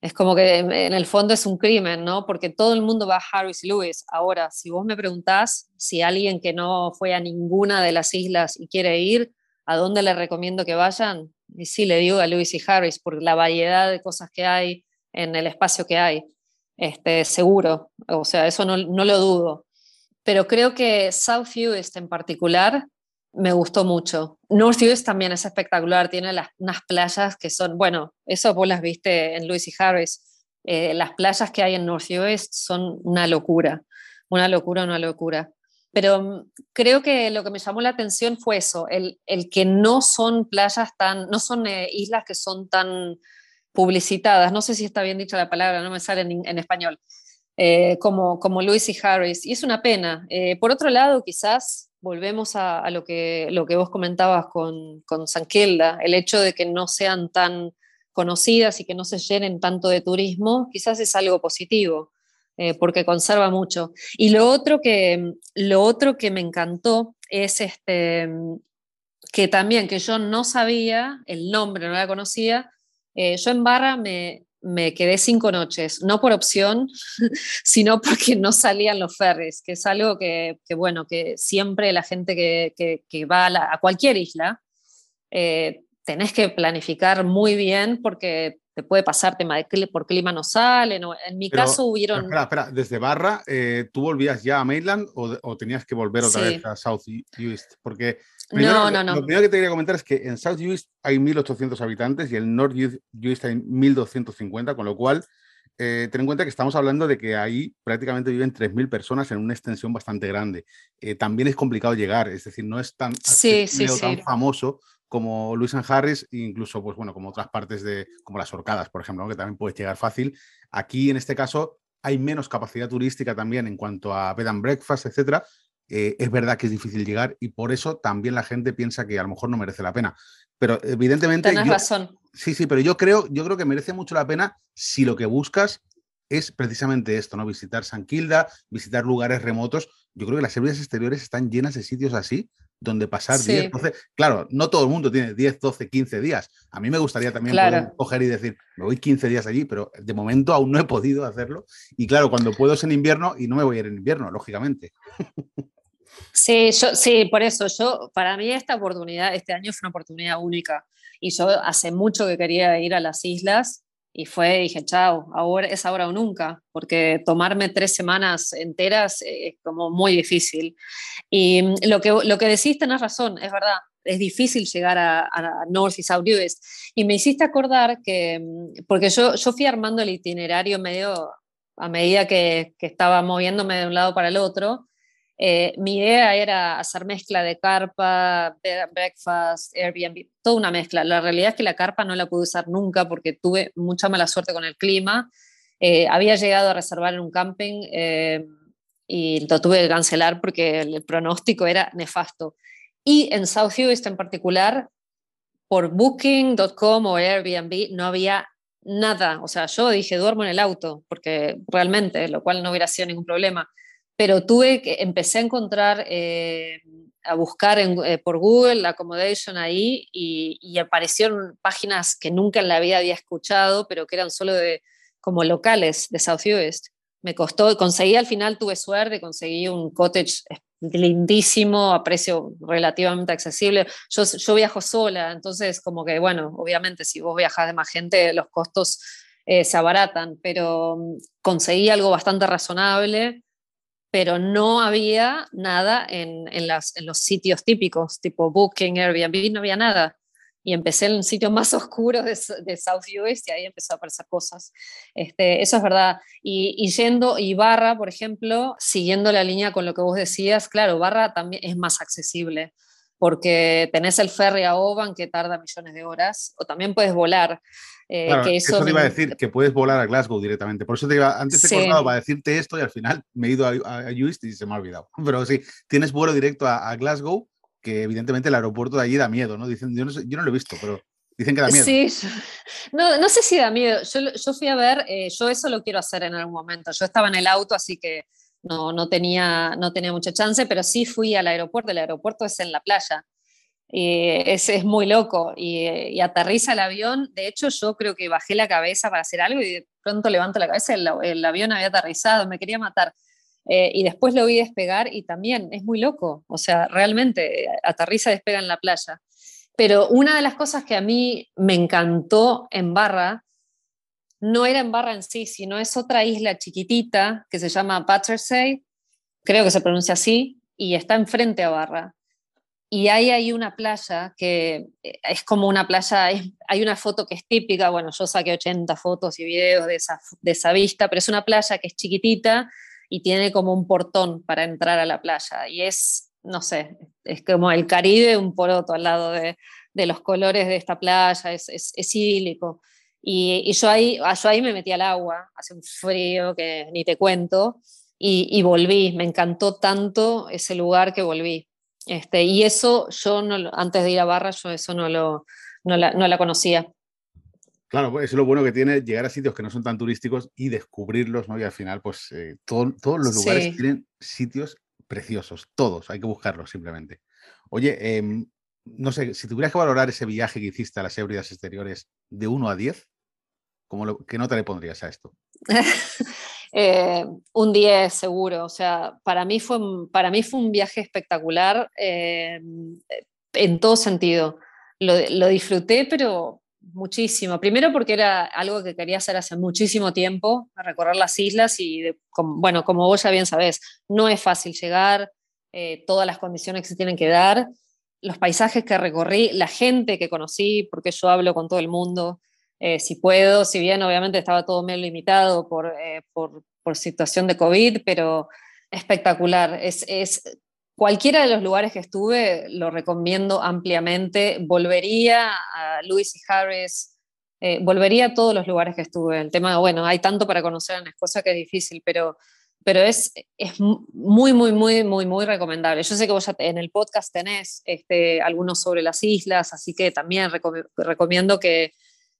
Es como que en el fondo es un crimen, ¿no? Porque todo el mundo va a Harris Lewis. Ahora, si vos me preguntás si alguien que no fue a ninguna de las islas y quiere ir, ¿a dónde le recomiendo que vayan? Y sí, le digo a Lewis y Harris por la variedad de cosas que hay en el espacio que hay. Este, seguro, o sea, eso no, no lo dudo. Pero creo que South East en particular me gustó mucho. North East también es espectacular, tiene las, unas playas que son, bueno, eso vos las viste en Lewis y Harris, eh, las playas que hay en North East son una locura, una locura, una locura. Pero mm, creo que lo que me llamó la atención fue eso, el, el que no son playas tan, no son eh, islas que son tan publicitadas, no sé si está bien dicha la palabra, no me sale en español, eh, como, como y Harris, y es una pena. por otro lado, quizás volvemos a, lo, que, lo que vos comentabas con, con Sanquelda, el hecho de que no sean tan conocidas y que no se llenen tanto de turismo, quizás es algo positivo, eh, porque conserva mucho. Y lo otro, que, lo otro que me encantó es este, que también, que yo no sabía el nombre, no la conocía, eh, yo en Barra me, me quedé cinco noches, no por opción, [laughs] sino porque no salían los ferries, que es algo que, bueno, que siempre la gente que, va a, cualquier isla, eh, tenés que planificar muy bien porque te puede pasar tema de por clima no salen, en mi caso hubieron... Espera, espera, desde Barra, eh, ¿tú volvías ya a Mainland o, tenías que volver otra vez a South East? Porque no, no, no. Lo primero que te quería comentar es que en South East hay 1.800 habitantes y en North East hay 1.250, con lo cual eh, ten en cuenta que estamos hablando de que ahí prácticamente viven 3.000 personas en una extensión bastante grande. Eh, también es complicado llegar, es decir, no es tan, tan famoso como Luis and Harris, incluso, pues bueno, como otras partes de, como las Orcadas, por ejemplo, que también puedes llegar fácil. Aquí, en este caso, hay menos capacidad turística también en cuanto a bed and breakfast, etcétera, eh, es verdad que es difícil llegar y por eso también la gente piensa que a lo mejor no merece la pena. Pero evidentemente... Tienes razón. Sí, sí, pero yo creo, yo creo que merece mucho la pena si lo que buscas es precisamente esto, ¿no? Visitar San Quilda, visitar lugares remotos. Yo creo que las servicios exteriores están llenas de sitios así, donde pasar 10, 12. Claro, no todo el mundo tiene 10, 12, 15 días. A mí me gustaría también poder coger y decir, me voy 15 días allí, pero de momento aún no he podido hacerlo. Y claro, cuando puedo es en invierno y no me voy a ir en invierno, lógicamente. [laughs] Sí, yo, sí, por eso, yo, para mí esta oportunidad, este año fue una oportunidad única. Y yo hace mucho que quería ir a las islas y fue, dije, chao, ahora es ahora o nunca, porque tomarme tres semanas enteras es como muy difícil. Y mm, lo que, lo que decís tenés razón, es verdad, es difícil llegar a, North y South US. Y me hiciste acordar que, mm, porque yo, yo fui armando el itinerario medio a medida que, que estaba moviéndome de un lado para el otro, eh, mi idea era hacer mezcla de carpa, breakfast, Airbnb, toda una mezcla. La realidad es que la carpa no la pude usar nunca porque tuve mucha mala suerte con el clima. Eh, había llegado a reservar en un camping eh, y lo tuve que cancelar porque el, pronóstico era nefasto. Y en South East en particular, por booking.com o Airbnb no había nada. O sea, yo dije, duermo en el auto, porque realmente, lo cual no hubiera sido ningún problema pero tuve que, empecé a encontrar, eh, a buscar eh, por Google accommodation ahí y, aparecieron páginas que nunca en la vida había escuchado, pero que eran solo de, como locales de South East. me costó, conseguí al final, tuve suerte, conseguí un cottage lindísimo, a precio relativamente accesible. Yo, yo viajo sola, entonces como que, bueno, obviamente si vos viajas de más gente, los costos eh, se abaratan, pero mm, conseguí algo bastante razonable, pero no había nada en, en, los sitios típicos, tipo Booking, Airbnb, no había nada y empecé en sitios más [laughs] oscuros de, de South US y ahí empezó a aparecer cosas. Este, eso es verdad. Y, y, yendo, y Barra, por ejemplo, siguiendo la línea con lo que vos decías, claro, Barra también es más accesible porque tenés el ferry a Oban que tarda millones de horas, o también puedes volar. Eh, que eso, eso, te iba a decir, que puedes volar a Glasgow directamente. Por eso te iba, antes te he cortado para decirte esto y al final me he ido a, a, a y se me ha olvidado. [laughs] Pero sí, tienes vuelo directo a, a Glasgow que evidentemente el aeropuerto de allí da miedo, ¿no? Dicen, yo no, sé, yo no lo he visto, pero dicen que da miedo. Sí, no, no sé si da miedo. Yo, yo fui a ver, eh, yo eso lo quiero hacer en algún momento. Yo estaba en el auto, así que no, no, tenía, no tenía mucha chance, pero sí fui al aeropuerto. El aeropuerto es en la playa. Y es, es muy loco. Y, y, aterriza el avión. De hecho, yo creo que bajé la cabeza para hacer algo y de pronto levanto la cabeza. El, el avión había aterrizado, me quería matar. Eh, y después lo vi despegar y también es muy loco, o sea, realmente eh, aterriza y despega en la playa. Pero una de las cosas que a mí me encantó en Barra, no era en Barra en sí, sino es otra isla chiquitita que se llama Battersea, creo que se pronuncia así, y está enfrente a Barra. Y ahí hay una playa que eh, es como una playa, hay una foto que es típica, bueno, yo saqué 80 fotos y videos de esa, de esa vista, pero es una playa que es chiquitita y tiene como un portón para entrar a la playa. Y es, no sé, es como el Caribe, un poroto al lado de, de los colores de esta playa, es, es, es idílico. Y, y, yo, ahí, yo ahí me metí al agua, hace un frío que ni te cuento, y, y volví, me encantó tanto ese lugar que volví. Este, y eso yo no, antes de ir a Barra, yo eso no, lo, no, la, no la conocía. Claro, pues eso es lo bueno que tiene llegar a sitios que no son tan turísticos y descubrirlos, ¿no? Y al final, pues eh, todo, todos los lugares sí. tienen sitios preciosos, todos, hay que buscarlos simplemente. Oye, eh, no sé, si tuvieras que valorar ese viaje que hiciste a las Hébridas exteriores de 1 a 10, ¿cómo lo, ¿qué nota le pondrías a esto? [laughs] eh, un 10 seguro, o sea, para mí fue, para mí fue un viaje espectacular eh, en todo sentido. Lo, disfruté, pero muchísimo. Primero porque era algo que quería hacer hace muchísimo tiempo, recorrer las islas y, bueno, como vos ya bien sabés, no es fácil llegar, eh, todas las condiciones que se tienen que dar, los paisajes que recorrí, la gente que conocí, porque yo hablo con todo el mundo, eh, si puedo, si bien obviamente estaba todo medio limitado por, eh, situación de COVID, pero espectacular. Es, es Cualquiera de los lugares que estuve lo recomiendo ampliamente. Volvería a Lewis y Harris, eh, volvería a todos los lugares que estuve. El tema, bueno, hay tanto para conocer en Escocia que es difícil, pero, pero es, es muy, muy, muy, muy, muy recomendable. Yo sé que en el podcast tenés este, algunos sobre las islas, así que también recomiendo que,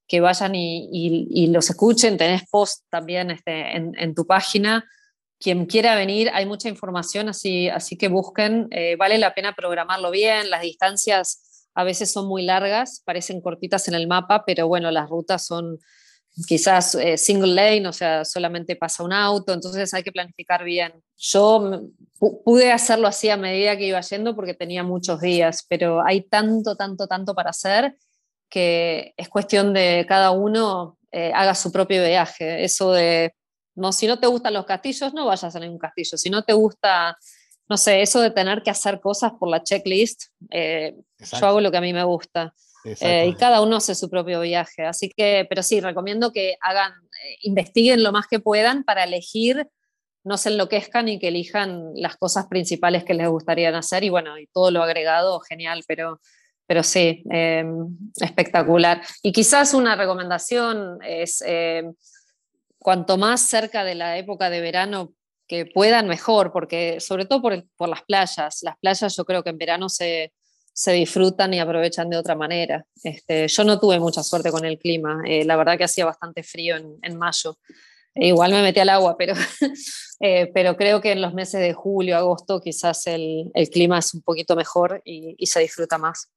que vayan y, los escuchen. Tenés post también este, en, en tu página quien quiera venir, hay mucha información, así, así que busquen, eh, vale la pena programarlo bien, las distancias a veces son muy largas, parecen cortitas en el mapa, pero bueno, las rutas son quizás eh, single lane, o sea, solamente pasa un auto, entonces hay que planificar bien. Yo pude hacerlo así a medida que iba yendo porque tenía muchos días, pero hay tanto, tanto, tanto para hacer que es cuestión de cada uno eh, haga su propio viaje. Eso de no, si no te gustan los castillos, no vayas a ningún castillo. Si no te gusta, no sé, eso de tener que hacer cosas por la checklist, eh, yo hago lo que a mí me gusta. Eh, y cada uno hace su propio viaje. Así que, pero sí, recomiendo que hagan, eh, investiguen lo más que puedan para elegir, no se enloquezcan y que elijan las cosas principales que les gustaría hacer. Y bueno, y todo lo agregado, genial, pero, pero sí, eh, espectacular. Y quizás una recomendación es eh, cuanto más cerca de la época de verano que puedan, mejor, porque sobre todo por, por las playas. Las playas yo creo que en verano se, se disfrutan y aprovechan de otra manera. Este, yo no tuve mucha suerte con el clima, eh, la verdad que hacía bastante frío en, en mayo. E igual me metí al agua, pero, [laughs] eh, pero creo que en los meses de julio, agosto, quizás el, el clima es un poquito mejor y, y se disfruta más.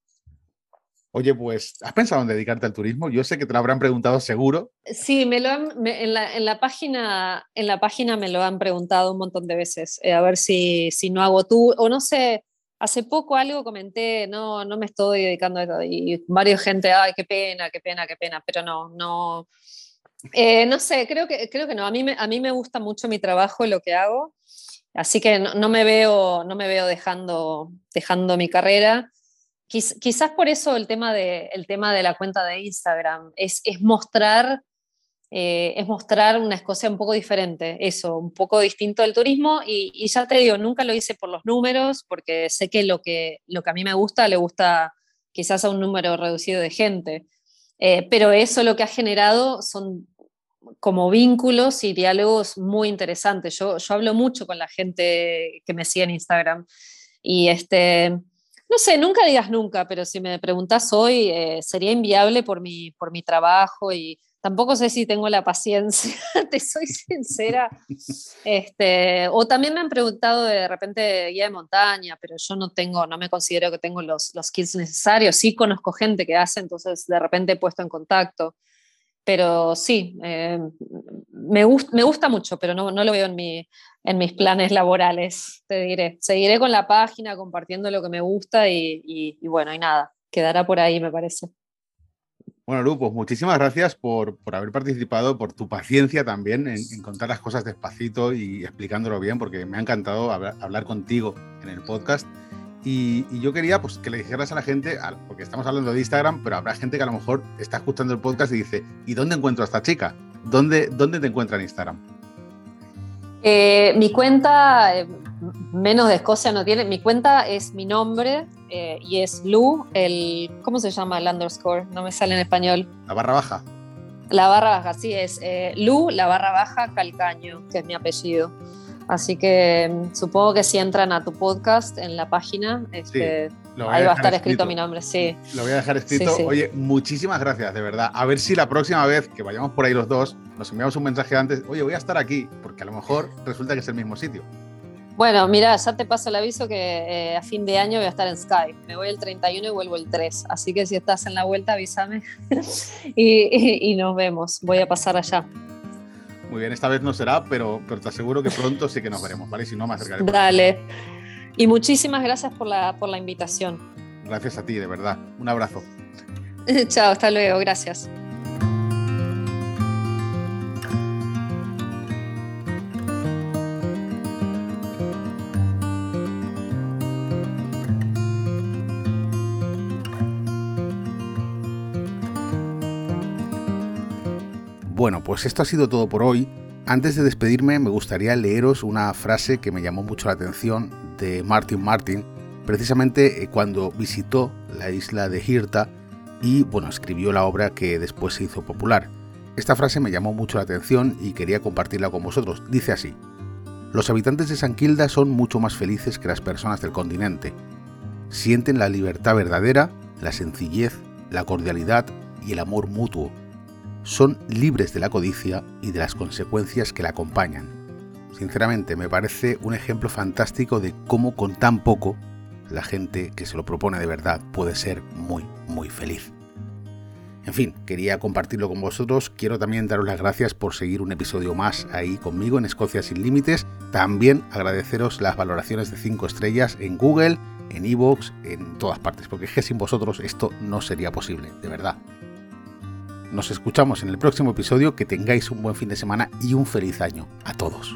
Oye, pues, ¿has pensado en dedicarte al turismo? Yo sé que te lo habrán preguntado seguro. Sí, me lo han, en, la, página, en la página me lo han preguntado un montón de veces, eh, a ver si, si no hago tú, o no sé, hace poco algo comenté, no, no me estoy dedicando a esto, y varios gente, ay, qué pena, qué pena, qué pena, pero no, no, eh, no sé, creo que, creo que no, a mí, me, a mí me gusta mucho mi trabajo, lo que hago, así que no, me veo, no me veo dejando, dejando mi carrera. Quizás por eso el tema, de, el tema de la cuenta de Instagram es, es mostrar, eh, es mostrar una Escocia un poco diferente, eso, un poco distinto del turismo. Y, ya te digo, nunca lo hice por los números, porque sé que lo que, lo que a mí me gusta le gusta quizás a un número reducido de gente. Eh, pero eso lo que ha generado son como vínculos y diálogos muy interesantes. Yo, yo hablo mucho con la gente que me sigue en Instagram y este, no sé, nunca digas nunca, pero si me preguntas hoy, eh, sería inviable por mi, por mi trabajo y tampoco sé si tengo la paciencia, [laughs] te soy sincera. Este, o también me han preguntado de repente guía de montaña, pero yo no tengo, no me considero que tengo los, los skills necesarios. Sí conozco gente que hace, entonces de repente he puesto en contacto. Pero sí, eh, me, me gusta mucho, pero no, no lo veo en mi, en mis planes laborales, te diré. Seguiré con la página, compartiendo lo que me gusta y, bueno, y nada, quedará por ahí, me parece. Bueno, Lu, pues muchísimas gracias por, haber participado, por tu paciencia también en, contar las cosas despacito y explicándolo bien, porque me ha encantado hablar, contigo en el podcast. Y, yo quería pues, que le dijeras a la gente, porque estamos hablando de Instagram, pero habrá gente que a lo mejor está escuchando el podcast y dice, ¿y dónde encuentro a esta chica? ¿Dónde, dónde te encuentra en Instagram? Eh, mi cuenta, eh, menos de Escocia no tiene, mi cuenta es mi nombre eh, y es Lu, el, ¿cómo se llama el underscore? No me sale en español. La barra baja. La barra baja, sí, es Lu, la barra baja, Calcaño, que es mi apellido. Así que mm, supongo que si entran a tu podcast en la página, este, ahí va a estar escrito. mi nombre, sí. Lo voy a dejar escrito. Oye, muchísimas gracias, de verdad. A ver si la próxima vez que vayamos por ahí los dos, nos enviamos un mensaje antes, oye, voy a estar aquí, porque a lo mejor resulta que es el mismo sitio. Bueno, mira, ya te paso el aviso que eh, a fin de año voy a estar en Skype. Me voy el 31 y vuelvo el 3. Así que si estás en la vuelta, avísame [laughs] y nos vemos. Voy a pasar allá. Muy bien, esta vez no será, pero, pero te aseguro que pronto sí que nos veremos, ¿vale? Si no, me acercaré. Dale. Y muchísimas gracias por la, por la invitación. Gracias a ti, de verdad. Un abrazo. [laughs] Chao, hasta luego, gracias. Bueno, pues esto ha sido todo por hoy. Antes de despedirme me gustaría leeros una frase que me llamó mucho la atención de Martin Martin, precisamente eh, cuando visitó la isla de Hirta y bueno, escribió la obra que después se hizo popular. Esta frase me llamó mucho la atención y quería compartirla con vosotros. Dice así: Los habitantes de San Quilda son mucho más felices que las personas del continente. Sienten la libertad verdadera, la sencillez, la cordialidad y el amor mutuo son libres de la codicia y de las consecuencias que la acompañan. Sinceramente, me parece un ejemplo fantástico de cómo con tan poco la gente que se lo propone de verdad puede ser muy, muy feliz. En fin, quería compartirlo con vosotros. Quiero también daros las gracias por seguir un episodio más ahí conmigo en Escocia sin Límites. También agradeceros las valoraciones de 5 estrellas en Google, en Evox, en todas partes, porque es que sin vosotros esto no sería posible, de verdad. Nos escuchamos en el próximo episodio. Que tengáis un buen fin de semana y un feliz año a todos.